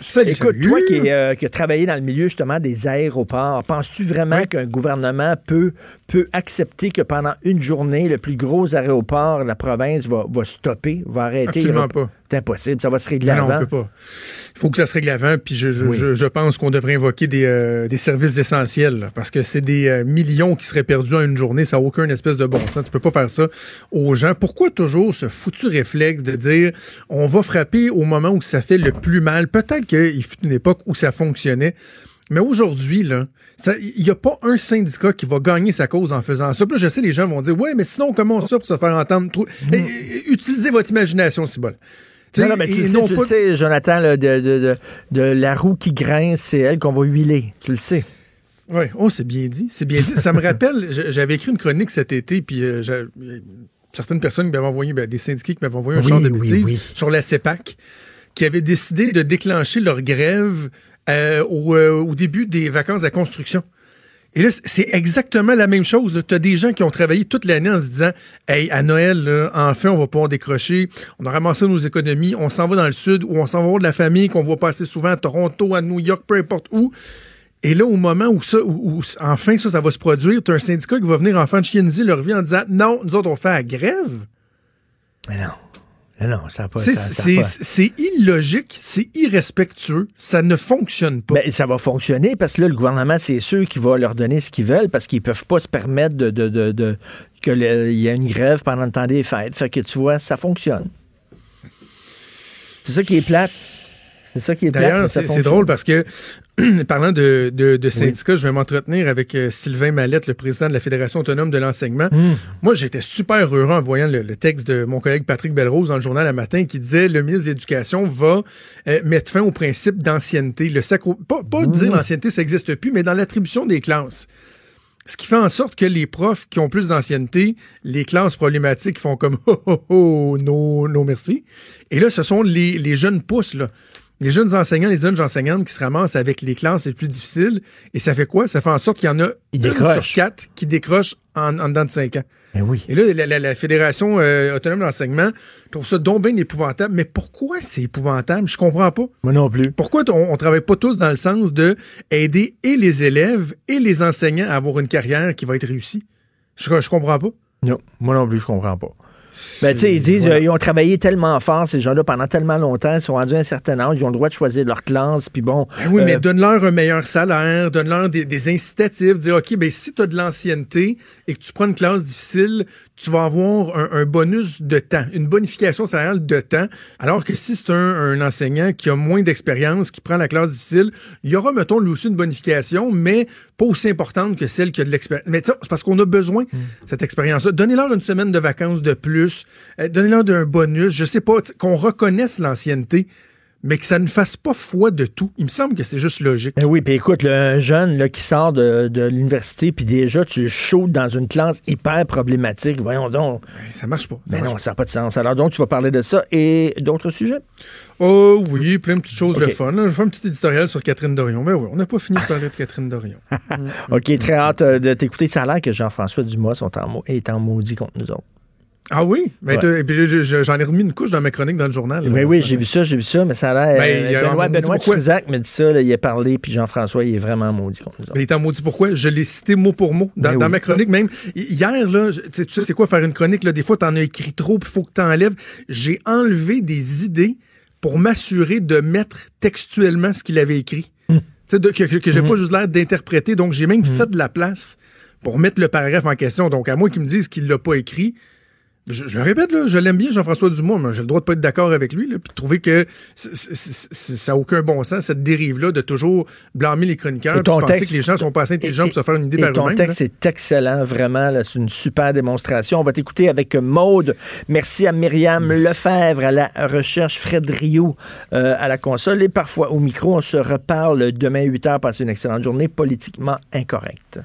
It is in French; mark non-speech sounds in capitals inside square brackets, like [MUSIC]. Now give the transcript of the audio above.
écoute, salut. toi qui, euh, qui as travaillé dans le milieu justement des aéroports, penses-tu vraiment qu'un gouvernement peut, peut accepter que pendant une journée, le plus gros aéroport de la province va, va stopper, va arrêter? Absolument pas. C'est impossible, ça va se régler Non, non, on avant. peut pas. Il faut que ça se règle avant, puis je, je, Oui. je, je pense qu'on devrait invoquer des, euh, des services essentiels, là, parce que c'est des euh, millions qui seraient perdus en une journée, ça n'a aucun espèce de bon sens. Tu peux pas faire ça aux gens. Pourquoi toujours ce foutu réflexe de dire on va frapper au moment où ça fait le plus mal? Peut-être qu'il fut une époque où ça fonctionnait, mais aujourd'hui, là, il n'y a pas un syndicat qui va gagner sa cause en faisant ça. Puis là, je sais, les gens vont dire, ouais, mais sinon, comment ça pour se faire entendre? Trou- Eh, eh, utilisez votre imagination, bon. Non, non, mais tu, le sais, tu le sais, Jonathan, là, de, de, de, de la roue qui grince, c'est elle qu'on va huiler. Tu le sais. Oui, oh, c'est bien dit. C'est bien dit. Ça me rappelle, j'avais écrit une chronique cet été, puis euh, j'a- certaines personnes m'avaient envoyé, ben, des syndiqués qui m'avaient envoyé un genre de oui, bêtises oui. sur la CEPAC, qui avaient décidé de déclencher leur grève euh, au, euh, au début des vacances à construction. Et là, c'est exactement la même chose. Tu as des gens qui ont travaillé toute l'année en se disant Hey, à Noël, enfin, on va pouvoir décrocher. On a ramassé nos économies. On s'en va dans le sud ou on s'en va voir de la famille qu'on voit passer souvent à Toronto, à New York, peu importe où. Et là, au moment où ça, enfin ça, ça va se produire, tu as un syndicat qui va venir en chienneser leur vie en disant Non, nous autres, on fait la grève. Mais non. Non, ça pas... C'est- illogique, c'est irrespectueux, ça ne fonctionne pas. Ben, ça va fonctionner parce que là, le gouvernement, c'est sûr qu'il va leur donner ce qu'ils veulent parce qu'ils peuvent pas se permettre de, de, de, de- que le- il y a une grève pendant le temps des fêtes. Fait que tu vois, ça fonctionne. C'est ça qui est plate. C'est ça qui est D'ailleurs, c'est drôle parce que, [CLEARS THROAT] parlant de, de, de syndicats, je vais m'entretenir avec euh, Sylvain Mallette, le président de la Fédération autonome de l'enseignement. Hmm. Moi, j'étais super heureux en voyant le, le texte de mon collègue Patrick Belrose dans le journal Le Matin qui disait le ministre de l'Éducation va euh, mettre fin au principe d'ancienneté. Le sacro... Pas, pas Hmm. dire l'ancienneté, ça n'existe plus, mais dans l'attribution des classes. Ce qui fait en sorte que les profs qui ont plus d'ancienneté, les classes problématiques font comme [LAUGHS] oh oh oh, non, non merci. Et là, ce sont les, les jeunes pousses, là. Les jeunes enseignants, les jeunes enseignantes qui se ramassent avec les classes les plus difficiles. Et ça fait quoi? Ça fait en sorte qu'il y en a une sur quatre qui décrochent en, en dedans de cinq ans. Ben oui. Et là, la, la- la Fédération euh, autonome de l'enseignement trouve ça donc bien épouvantable. Mais pourquoi c'est épouvantable? Je comprends pas. Moi non plus. Pourquoi on, on travaille pas tous dans le sens de aider et les élèves et les enseignants à avoir une carrière qui va être réussie? Je, je comprends pas. Non, moi non plus, je comprends pas. Ben, tu sais, ils disent, Voilà. euh, ils ont travaillé tellement fort, ces gens-là, pendant tellement longtemps, ils sont rendus à un certain âge, ils ont le droit de choisir leur classe, puis bon. Ben oui, euh, mais donne-leur un meilleur salaire, donne-leur des, des incitatifs, dire, OK, ben si tu as de l'ancienneté et que tu prends une classe difficile, tu vas avoir un, un bonus de temps, une bonification salariale de temps, alors que si c'est un, un enseignant qui a moins d'expérience, qui prend la classe difficile, il y aura, mettons, lui aussi une bonification, mais pas aussi importante que celle qui a de l'expérience. Mais c'est parce qu'on a besoin de cette expérience-là. Donnez-leur une semaine de vacances de plus, euh, donnez-leur un bonus, je sais pas, qu'on reconnaisse l'ancienneté, mais que ça ne fasse pas foi de tout. Il me semble que c'est juste logique. Ben oui, puis écoute, là, un jeune là, qui sort de, de l'université, puis déjà, tu le chaudes dans une classe hyper problématique. Voyons donc. Ben, Ça marche pas. Ben marche non, ça n'a pas de sens. Alors donc, tu vas parler de ça et d'autres sujets? Oh oui, plein de petites choses le fun. là. Je vais faire un petit éditorial sur Catherine Dorion. Mais oui, on n'a pas fini de parler de Catherine Dorion. [LAUGHS] OK, très hâte euh, de t'écouter. Ça a l'air que Jean-François Dumas sont en, mau- est en maudit contre nous autres. Ah oui? Ben, Ouais. je- je- j'en ai remis une couche dans ma chronique dans le journal. là, Oui, oui, j'ai vu ça, j'ai vu ça, mais ça a l'air. Ben, euh, Benoît, Benoît. Trisac me dit ça, là, il a parlé, puis Jean-François, il est vraiment maudit contre nous. Mais il t'en maudit pourquoi? Je l'ai cité mot pour mot dans, Ben dans oui. ma chronique même. Hi- Hier, là, tu sais- c'est quoi faire une chronique? Là? Des fois, t'en as écrit trop, puis il faut que t'enlèves. J'ai enlevé des idées pour m'assurer de mettre textuellement ce qu'il avait écrit. Tu sais, de- que, que, j'ai pas juste l'air d'interpréter. Donc, j'ai même fait de la place pour mettre le paragraphe en question. Donc, à moins qu'ils me disent qu'il l'a pas écrit. Je, je le répète, là, je l'aime bien, Jean-François Dumas, mais j'ai le droit de pas être d'accord avec lui, puis de trouver que c- c- c- ça n'a aucun bon sens, cette dérive-là, de toujours blâmer les chroniqueurs, ton penser texte- que les gens sont pas assez intelligents Et- pour se faire une idée Et par ton là. texte est excellent, vraiment. C'est une super démonstration. On va t'écouter avec Maude. Merci à Myriam Lefebvre à la recherche, Fred Rio euh, à la console et parfois au micro. On se reparle demain 8 h. Passez une excellente journée politiquement incorrecte.